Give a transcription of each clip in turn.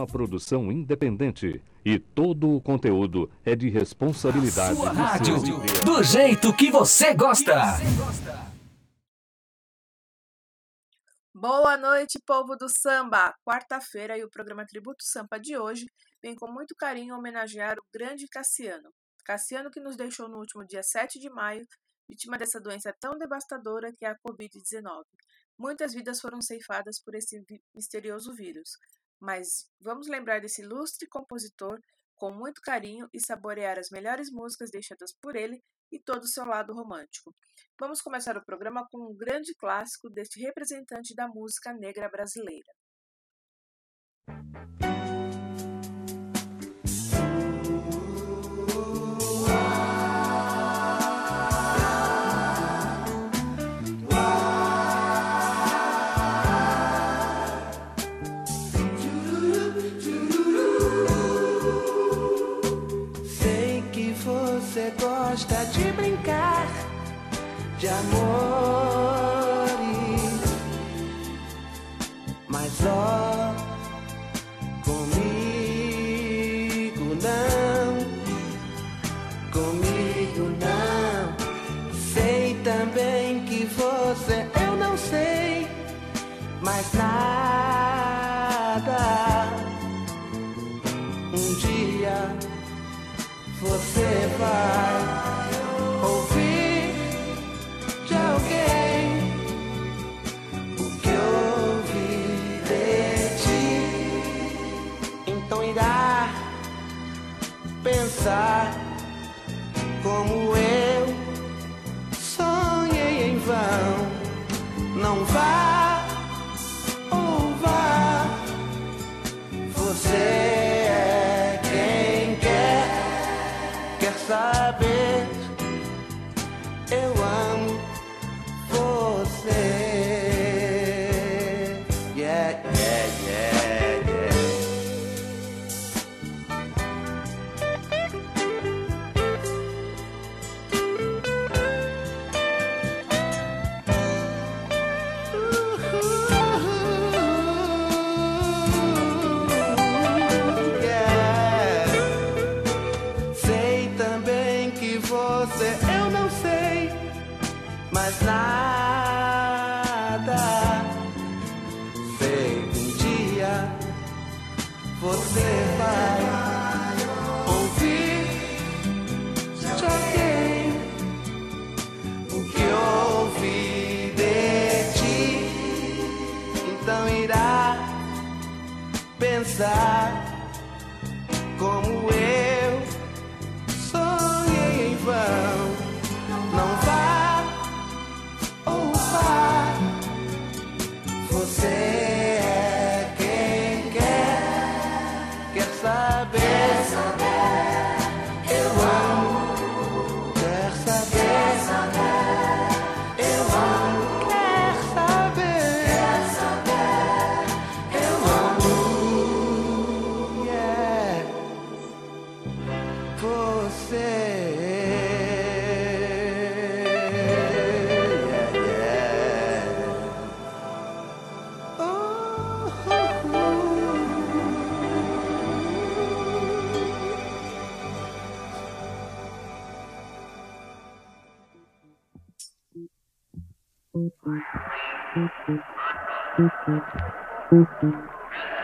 uma produção independente e todo o conteúdo é de responsabilidade Sua rádio, do jeito que você gosta. Boa noite, povo do samba! Quarta-feira e o programa Tributo Sampa de hoje vem com muito carinho homenagear o grande Cassiano. Cassiano que nos deixou no último dia 7 de maio, vítima dessa doença tão devastadora que é a Covid-19. Muitas vidas foram ceifadas por esse misterioso vírus, mas vamos lembrar desse ilustre compositor com muito carinho e saborear as melhores músicas deixadas por ele e todo o seu lado romântico. Vamos começar o programa com um grande clássico deste representante da música negra brasileira.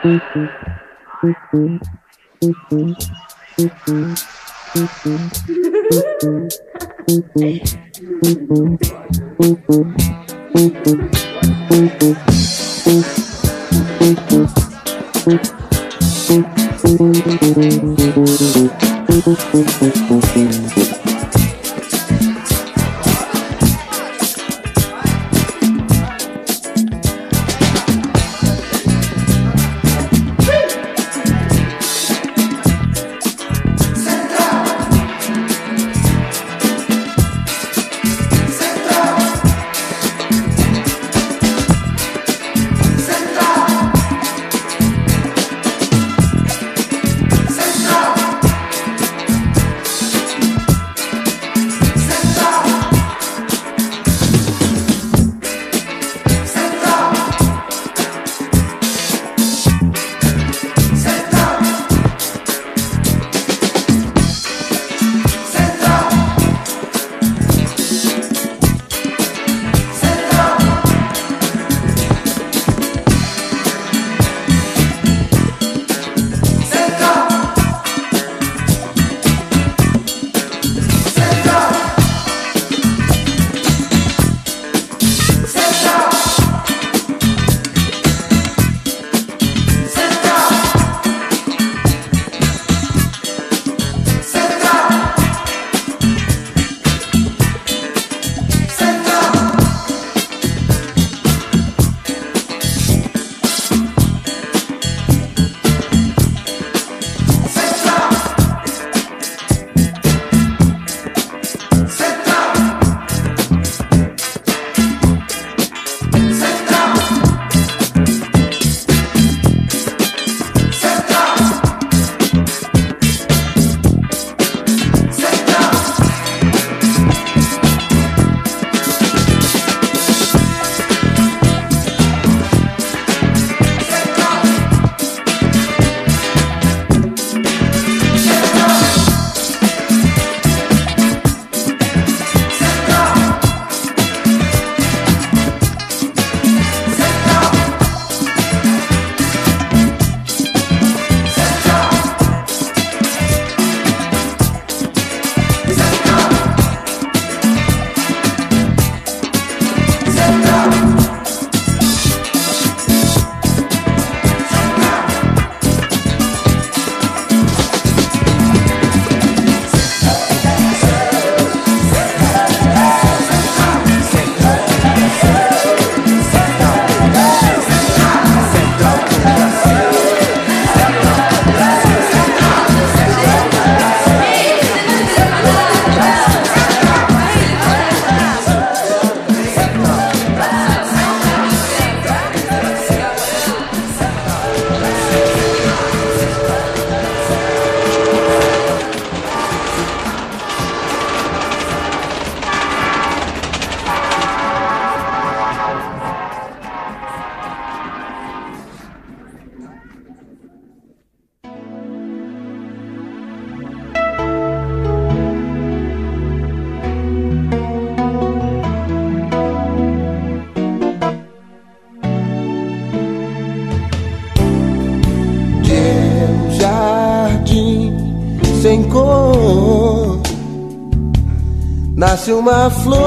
Thank you. Nasce uma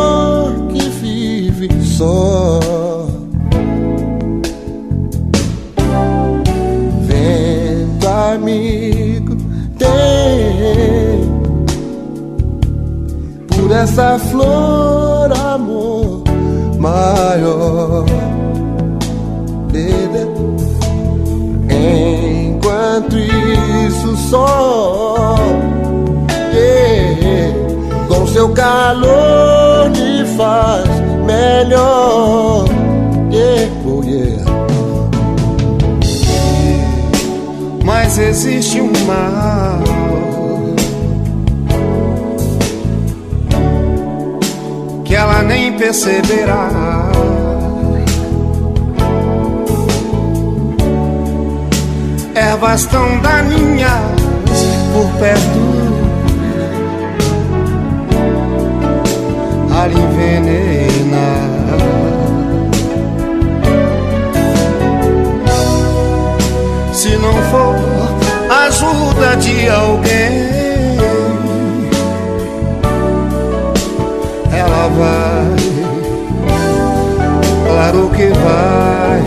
Ervas tão daninhas por perto, a envenena. Se não for ajuda de alguém, ela vai, claro que vai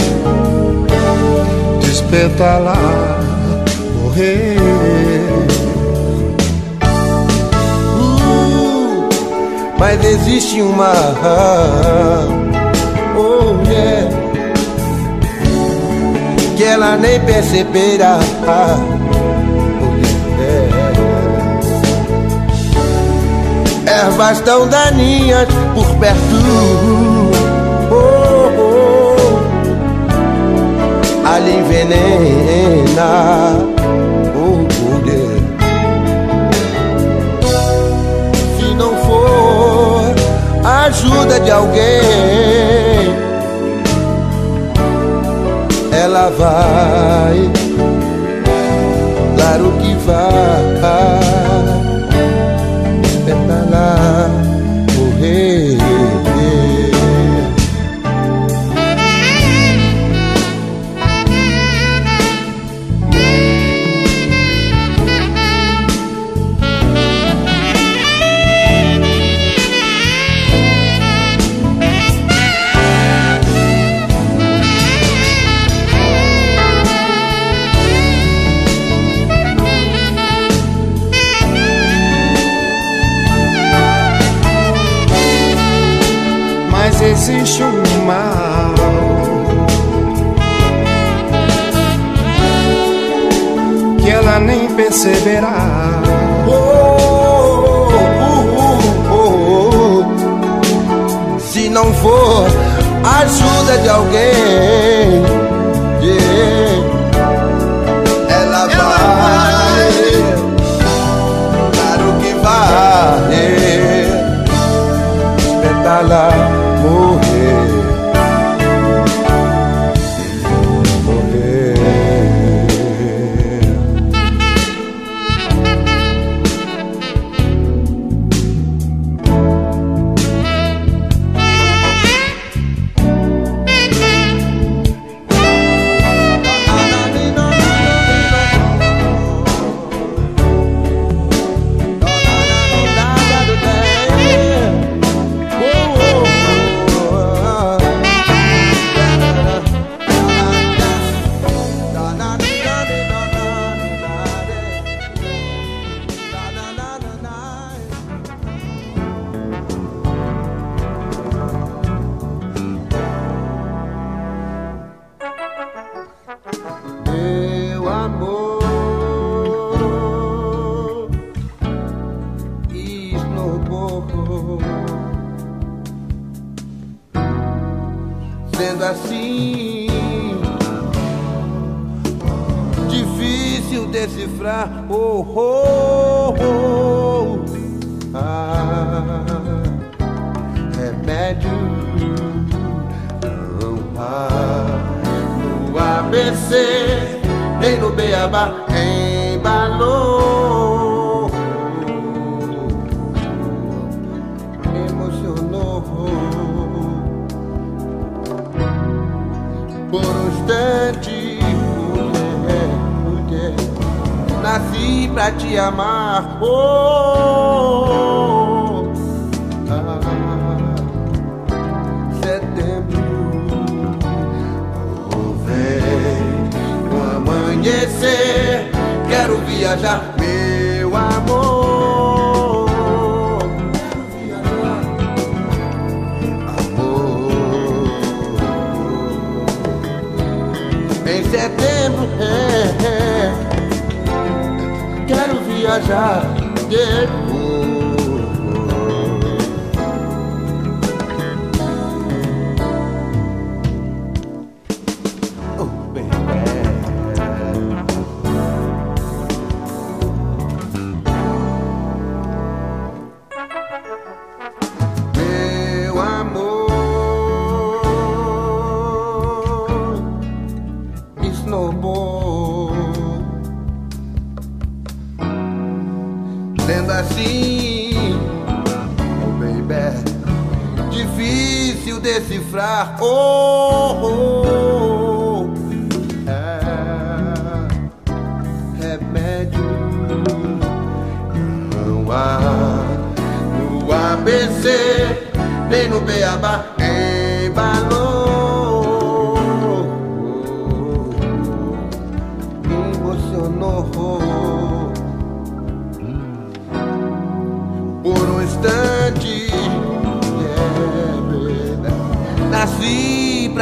despetalar, morrer. Uh, mas existe uma. Oh yeah. Que ela nem perceberá. Oh, yeah. Ervas tão daninhas por perto. Oh, oh. Ali envenena. A ajuda de alguém, ela vai, claro que vai, existe um mal que ela nem perceberá. Oh, oh, oh. Se não for a ajuda de alguém, difícil decifrar. Oh, oh, oh. Ah, remédio não há no ABC, nem no Beabá, embalou, parti pra te amar. Oh, oh, oh. Ah, setembro, oh, vem o amanhecer. Quero viajar, meu amor. Raja did decifrar. Oh, oh, é remédio. Não há no ABC nem no Beabá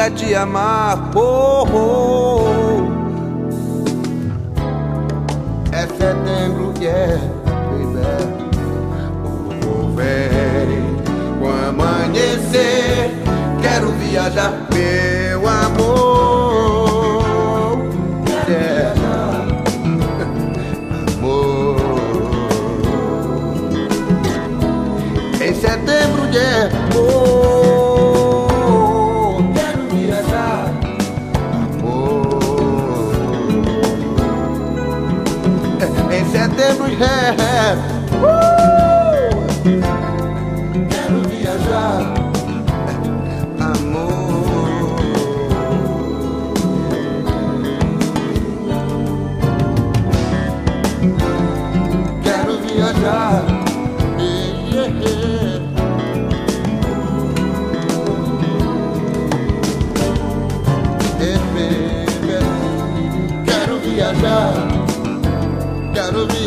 nasci pra te amar. Oh, oh. É setembro, yeah, baby. Oh, vem com amanhecer. Quero viajar, meu amor. Yeah. Amor. Em setembro, yeah. Setembro,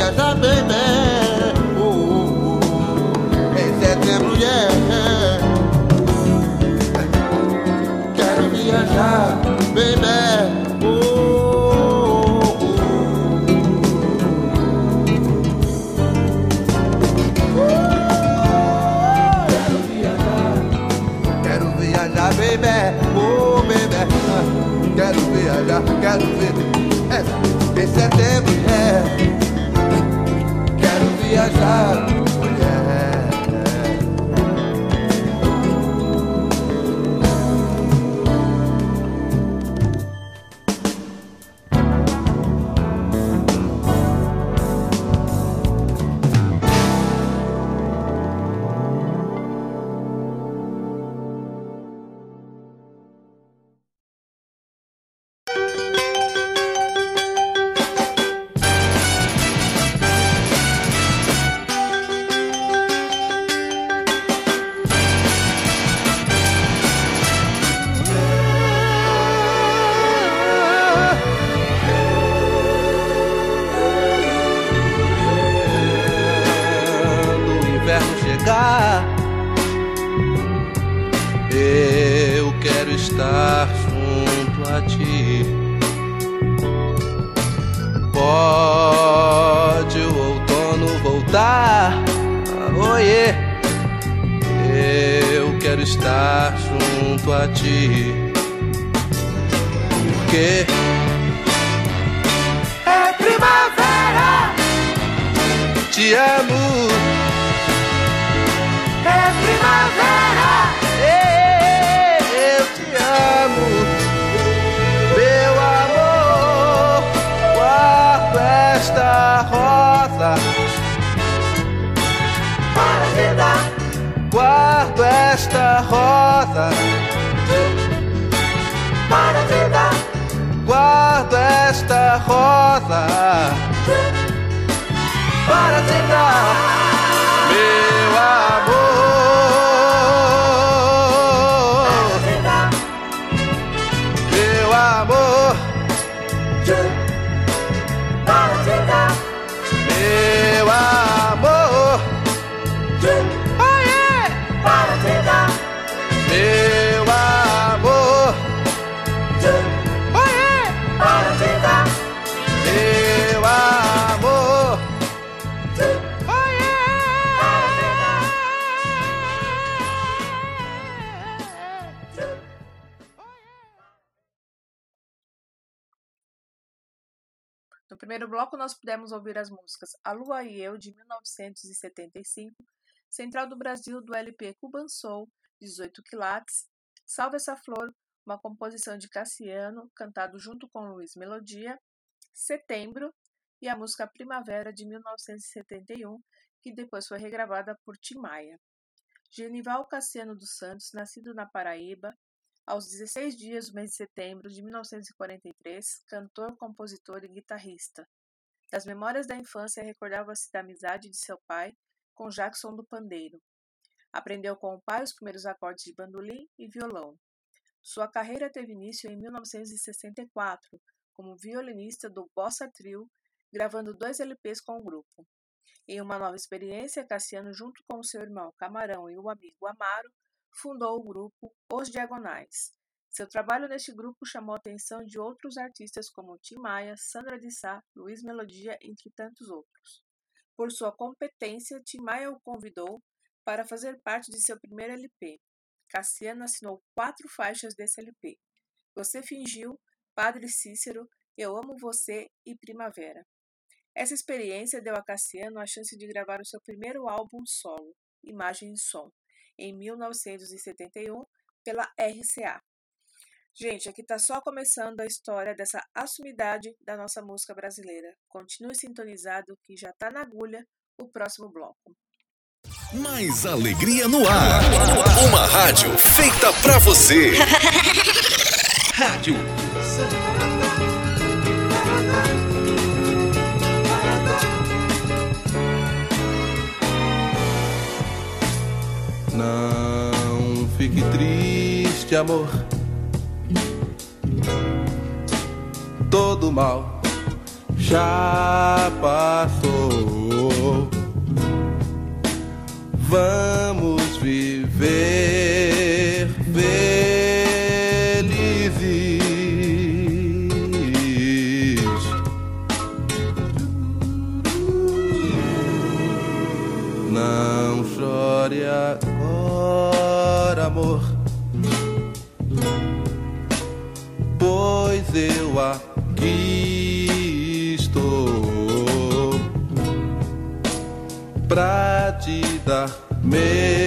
Quero viajar, baby. Oh, oh, oh. Em setembro, yeah. Para te dar. Guardo esta rosa. Para te dar. Guardo esta rosa para te dar primeiro bloco, nós pudemos ouvir as músicas A Lua e Eu, de 1975, Central do Brasil, do LP Cuban Soul, 18 quilates, Salve essa Flor, uma composição de Cassiano, cantado junto com Luiz Melodia, Setembro, e a música Primavera, de 1971, que depois foi regravada por Tim Maia. Genival Cassiano dos Santos, nascido na Paraíba, aos 16 dias do mês de setembro de 1943, cantor, compositor e guitarrista. Das memórias da infância, recordava-se da amizade de seu pai com Jackson do Pandeiro. Aprendeu com o pai os primeiros acordes de bandolim e violão. Sua carreira teve início em 1964, como violinista do Bossa Trio, gravando dois LPs com o grupo. Em uma nova experiência, Cassiano, junto com seu irmão Camarão e o amigo Amaro, fundou o grupo Os Diagonais. Seu trabalho neste grupo chamou a atenção de outros artistas como Tim Maia, Sandra de Sá, Luiz Melodia, entre tantos outros. Por sua competência, Tim Maia o convidou para fazer parte de seu primeiro LP. Cassiano assinou quatro faixas desse LP. Você Fingiu, Padre Cícero, Eu Amo Você e Primavera. Essa experiência deu a Cassiano a chance de gravar o seu primeiro álbum solo, Imagem e Som, em 1971 pela RCA. Gente, aqui está só começando a história dessa assumidade da nossa música brasileira. Continue sintonizado que já está na agulha o próximo bloco. Mais alegria no ar. Uma rádio feita para você. rádio Não fique triste, amor. Todo mal já passou. Vamos viver eu aqui estou pra te dar meu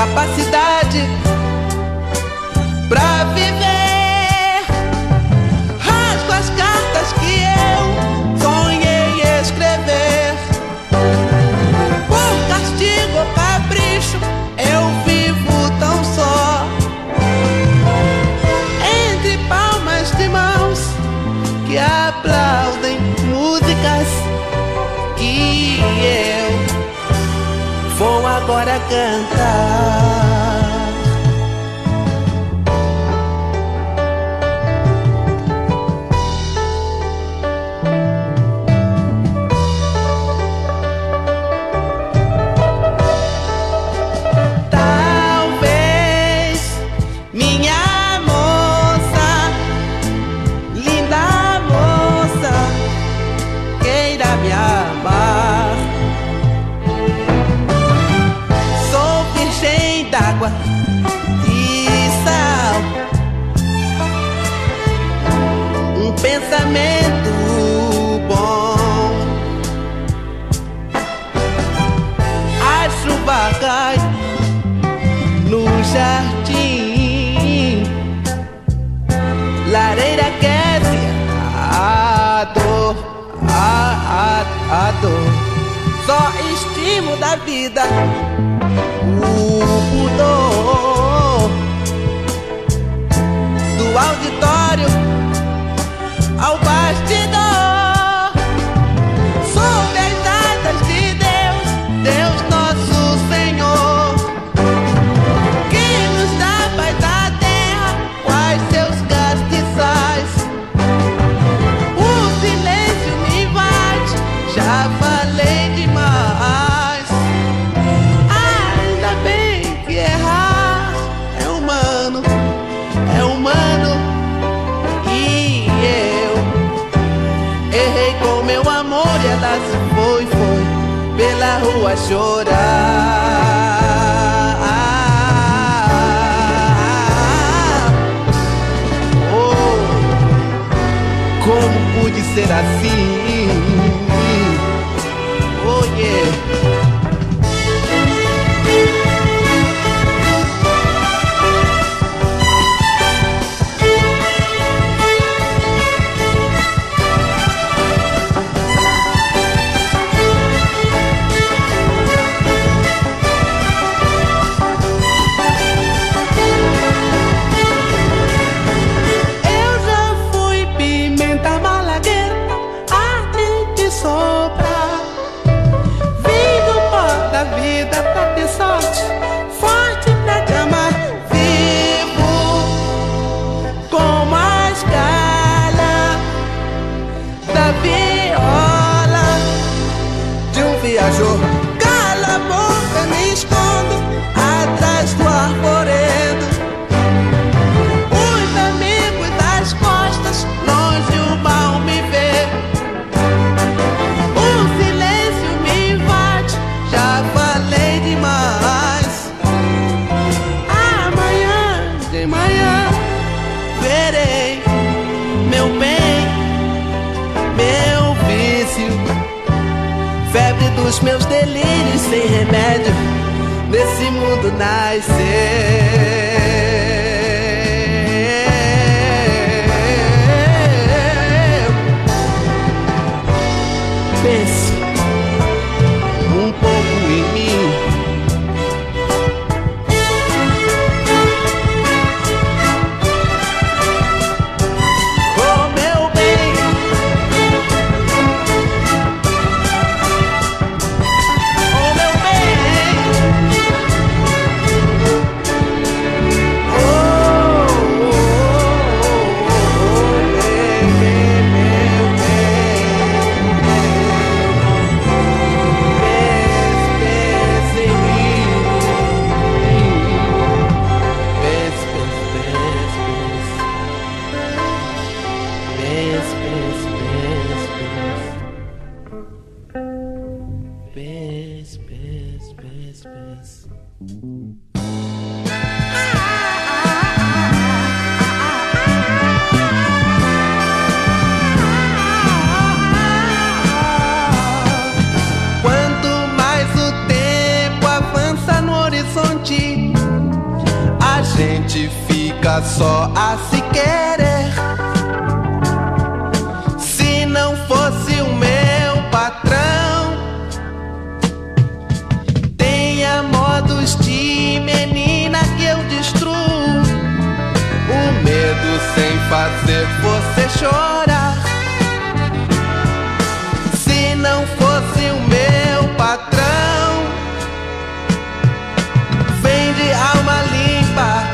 capacidade pra viver. Agora cantar. Vida. O pudor do auditório. Ao bastidor. A dos meus delírios sem remédio, nesse mundo nascer. tudo sem fazer você chorar. Se não fosse o meu patrão, vem de alma limpa,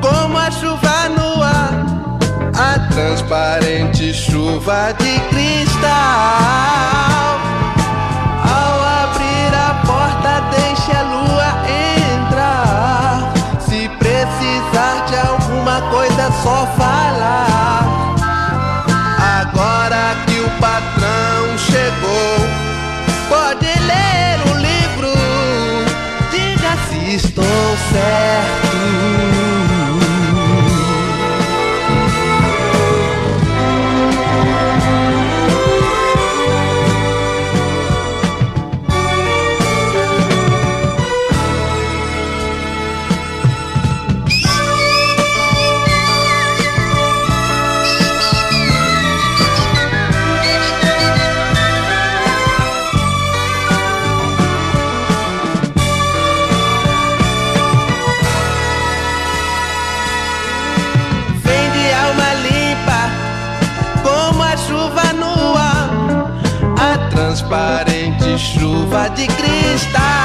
como a chuva no ar, a transparente chuva de cristal. chuva de cristal.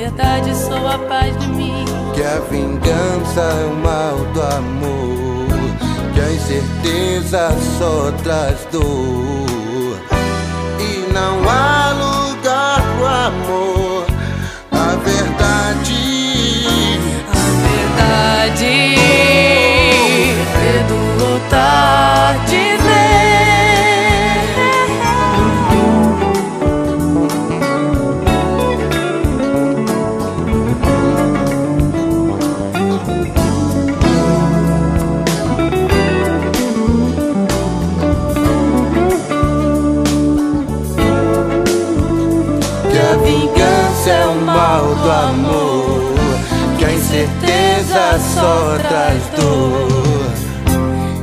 verdade sou a paz de mim. Que a vingança é o mal do amor, que a incerteza só traz dor. E não há lugar pro amor, a verdade. A verdade. Perdoou-te. traz dor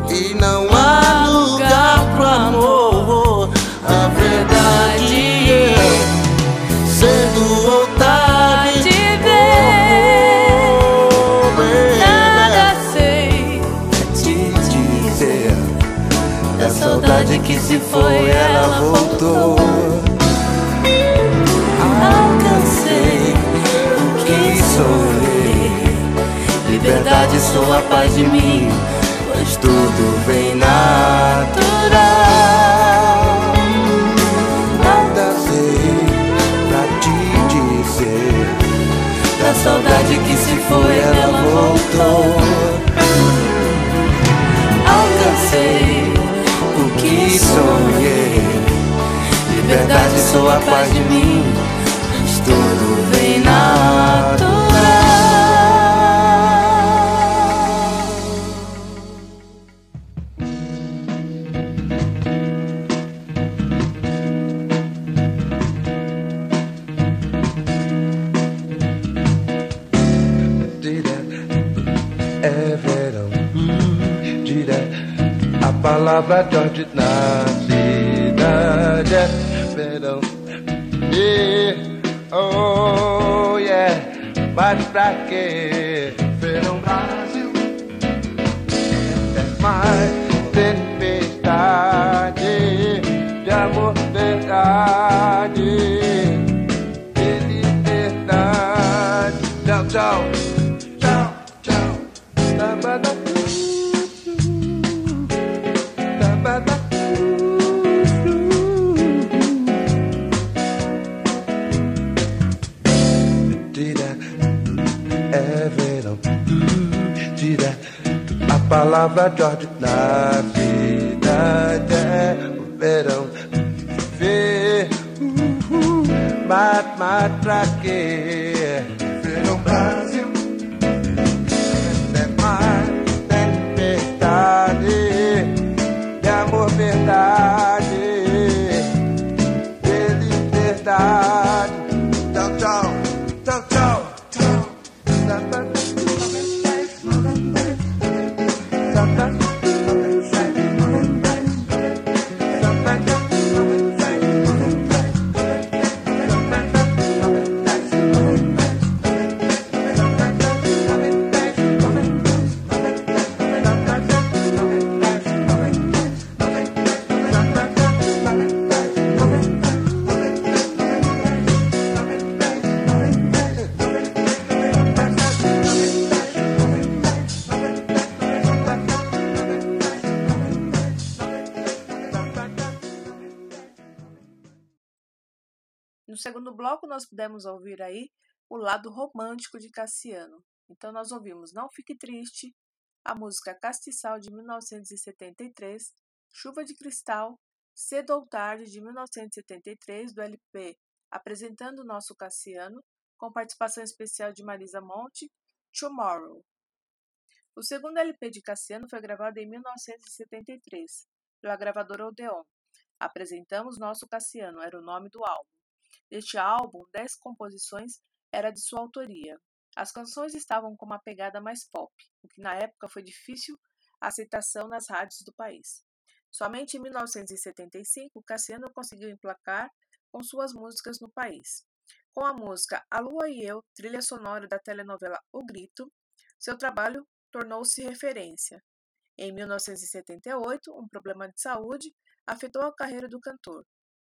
E não há lugar pro amor. A verdade é Sendo vontade de ver é. Nada sei te dizer. É da saudade que se foi, ela voltou. Sou a paz de mim, pois tudo vem natural. Nada sei pra te dizer. Da saudade que se foi, ela voltou. Alcancei o que sonhei. Liberdade, sou a paz de mim, palavra George na é verão. Yeah, oh yeah, mas pra que verão Brasil? É mais tempestade de amor, verdade, de liberdade. Tchau, tchau, palavra George na cidade é o verão. Vê, uhul, mas, mas pra? Bloco, nós pudemos ouvir aí o lado romântico de Cassiano. Então, nós ouvimos Não Fique Triste, a música Castiçal de 1973, Chuva de Cristal, Cedo ou Tarde de 1973, do LP Apresentando o Nosso Cassiano, com participação especial de Marisa Monte, Tomorrow. O segundo LP de Cassiano foi gravado em 1973, pela gravadora Odeon. Apresentamos Nosso Cassiano, era o nome do álbum. Neste álbum, dez composições era de sua autoria. As canções estavam com uma pegada mais pop, o que na época foi difícil a aceitação nas rádios do país. Somente em 1975, Cassiano conseguiu emplacar com suas músicas no país. Com a música A Lua e Eu, trilha sonora da telenovela O Grito, seu trabalho tornou-se referência. Em 1978, um problema de saúde afetou a carreira do cantor,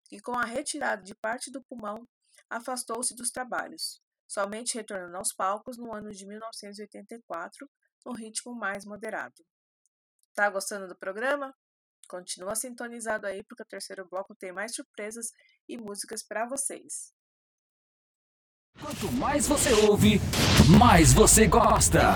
que com a retirada de parte do pulmão afastou-se dos trabalhos, somente retornando aos palcos no ano de 1984, num ritmo mais moderado. Tá gostando do programa? Continua sintonizado aí porque o terceiro bloco tem mais surpresas e músicas para vocês. Quanto mais você ouve, mais você gosta.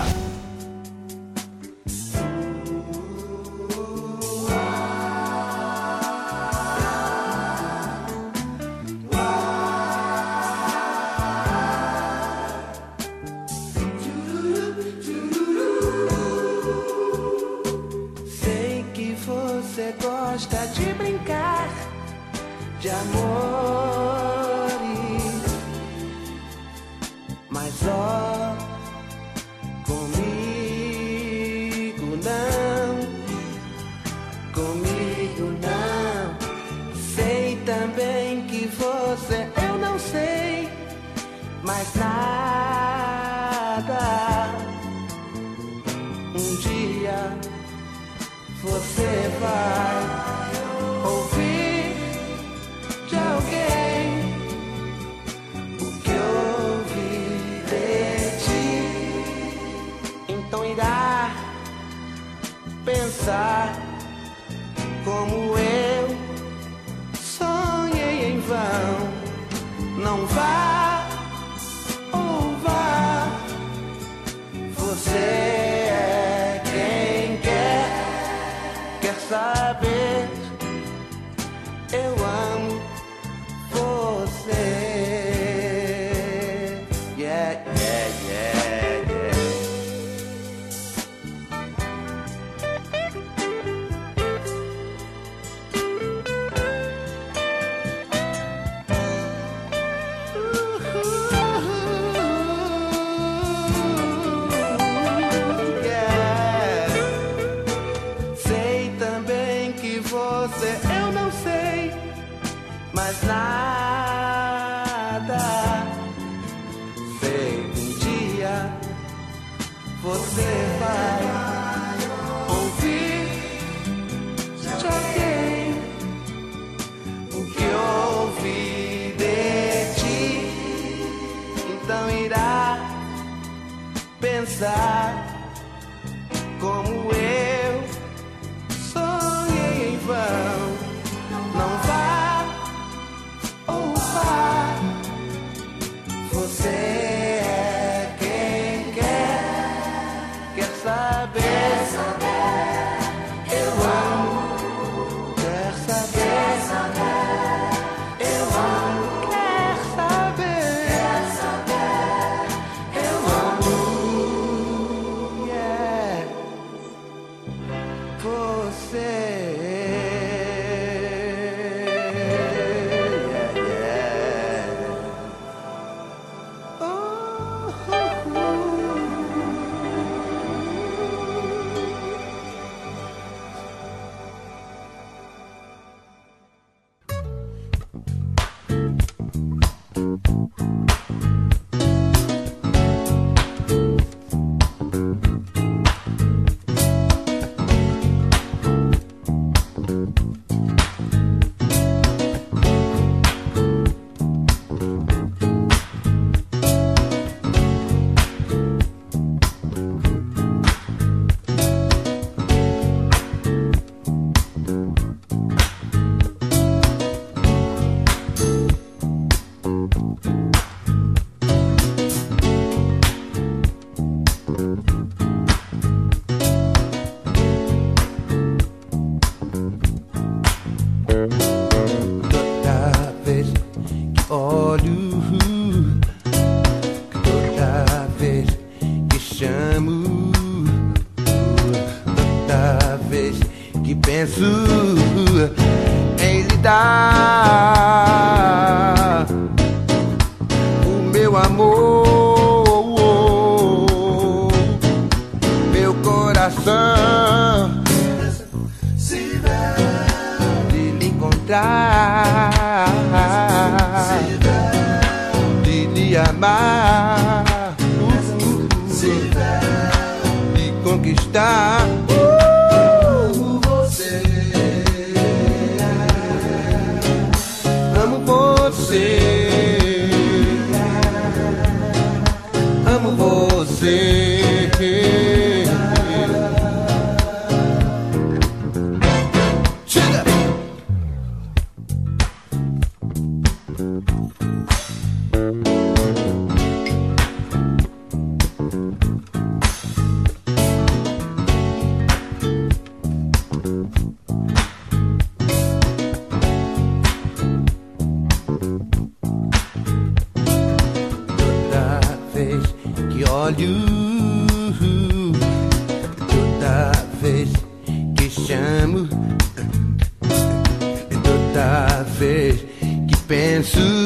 Que penso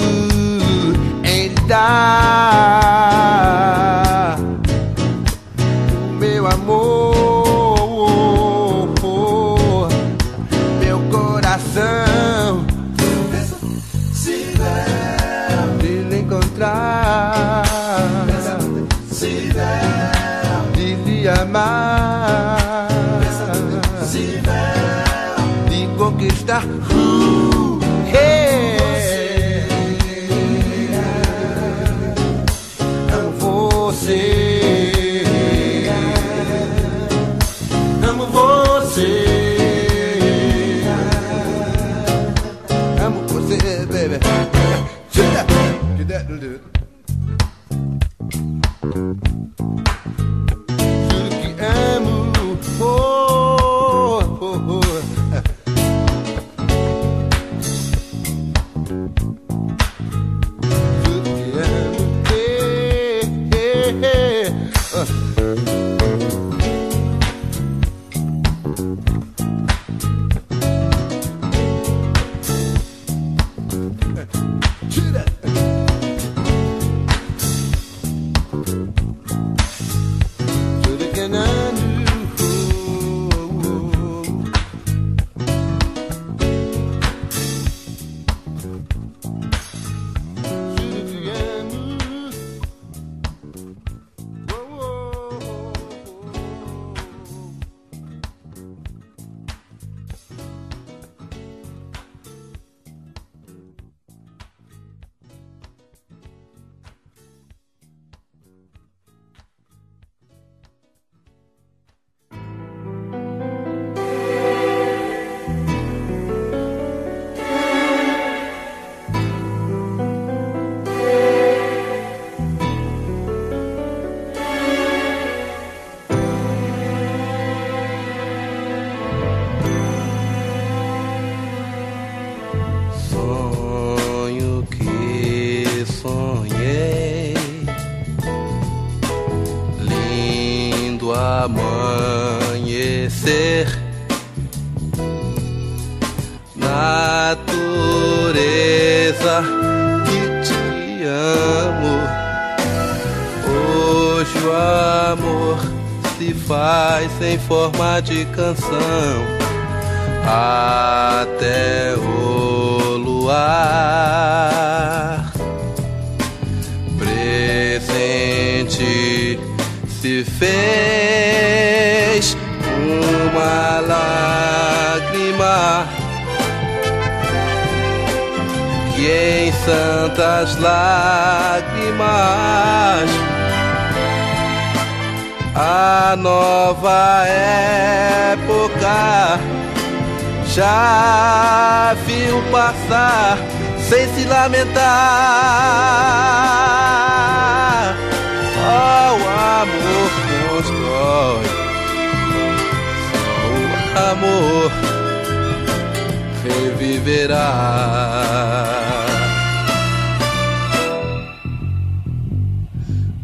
reviverá.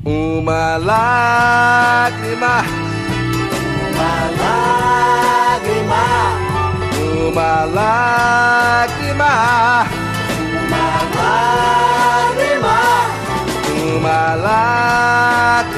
Uma lágrima, uma lágrima, uma lágrima, uma lágrima, uma lágrima,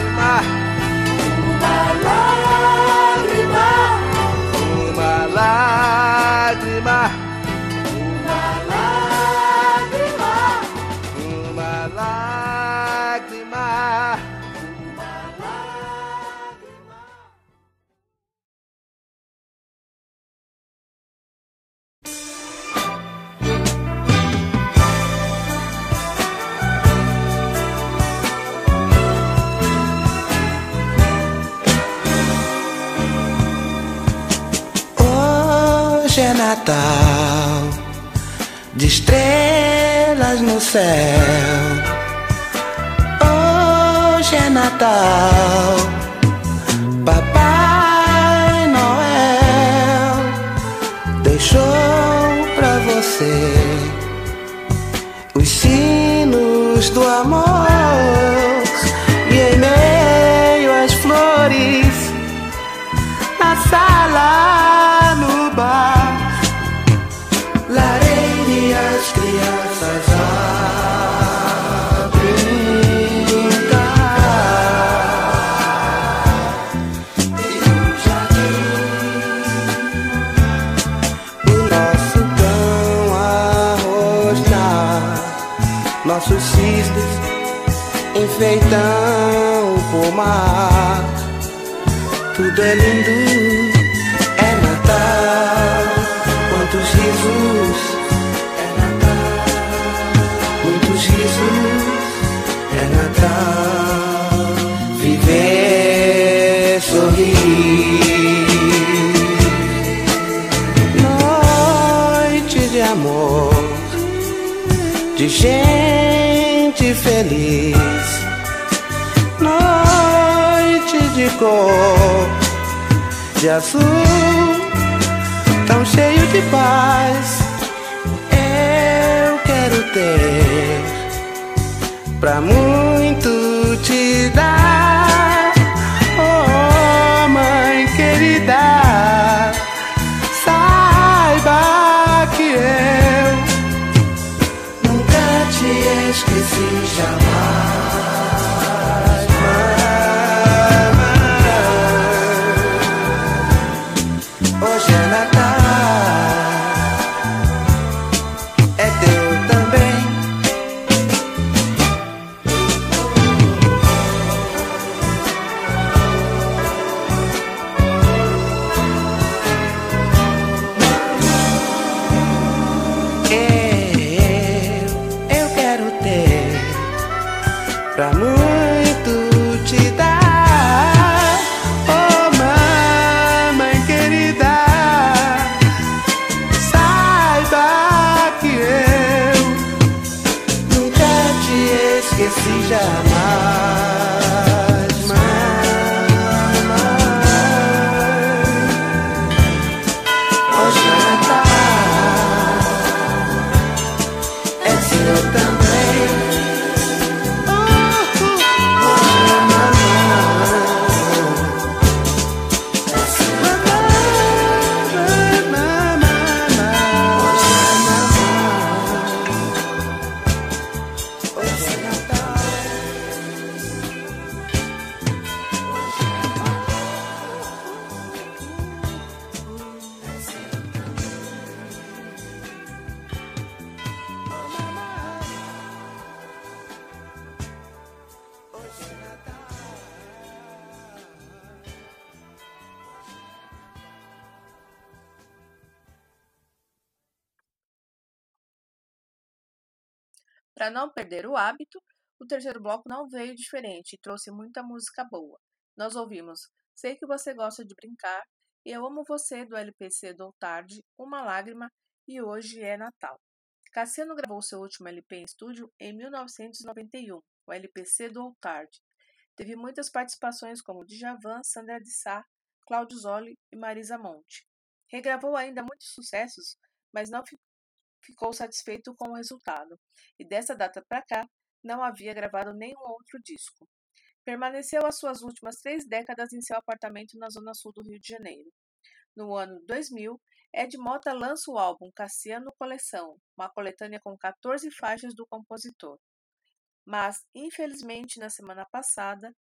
Natal, de estrelas no céu. Hoje é Natal, Papai Noel deixou pra você os sinos do amor nossos cisnes enfeitam o pomar tudo é lindo, é Natal. Quantos risos, é Natal. Muitos risos, é Natal. Viver, sorrir. Noite de amor, de gente feliz noite de cor, de azul, tão cheio de paz. Eu quero ter pra muito te dar, oh mãe querida, shine. Perder o hábito, o terceiro bloco não veio diferente e trouxe muita música boa. Nós ouvimos Sei que você gosta de brincar e Eu amo você do LPC do Tarde, Uma Lágrima e Hoje é Natal. Cassiano gravou seu último LP em estúdio em 1991, o LPC do Tarde. Teve muitas participações como Djavan, Sandra de Sá, Cláudio Zoli e Marisa Monte. Regravou ainda muitos sucessos, mas não ficou satisfeito com o resultado, e dessa data para cá não havia gravado nenhum outro disco. Permaneceu as suas últimas três décadas em seu apartamento na zona sul do Rio de Janeiro. No ano 2000, Ed Mota lança o álbum Cassiano Coleção, uma coletânea com 14 faixas do compositor. Mas, infelizmente, na semana passada,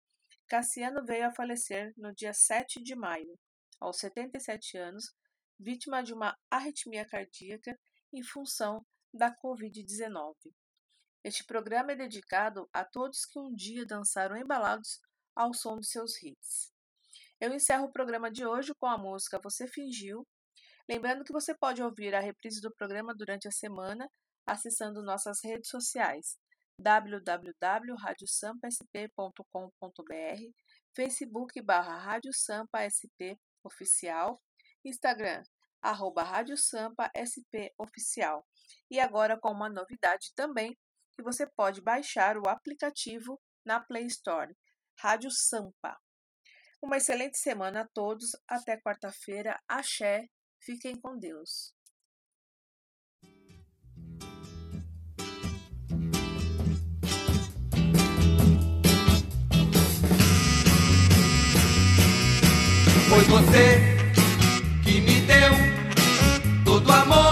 Cassiano veio a falecer no dia 7 de maio, aos 77 anos, vítima de uma arritmia cardíaca em função da Covid-19. Este programa é dedicado a todos que um dia dançaram embalados ao som de seus hits. Eu encerro o programa de hoje com a música Você Fingiu, lembrando que você pode ouvir a reprise do programa durante a semana acessando nossas redes sociais www.radiosampasp.com.br, Facebook barra Rádio Sampa SP Oficial, Instagram arroba Rádio Sampa SP Oficial. E agora com uma novidade também, que você pode baixar o aplicativo na Play Store, Rádio Sampa. Uma excelente semana a todos, até quarta-feira, axé, fiquem com Deus. Foi você que me deu todo